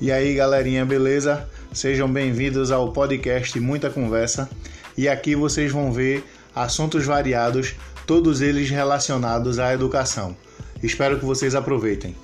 E aí, galerinha, beleza? Sejam bem-vindos ao podcast Muita Conversa. E aqui vocês vão ver assuntos variados, todos eles relacionados à educação. Espero que vocês aproveitem.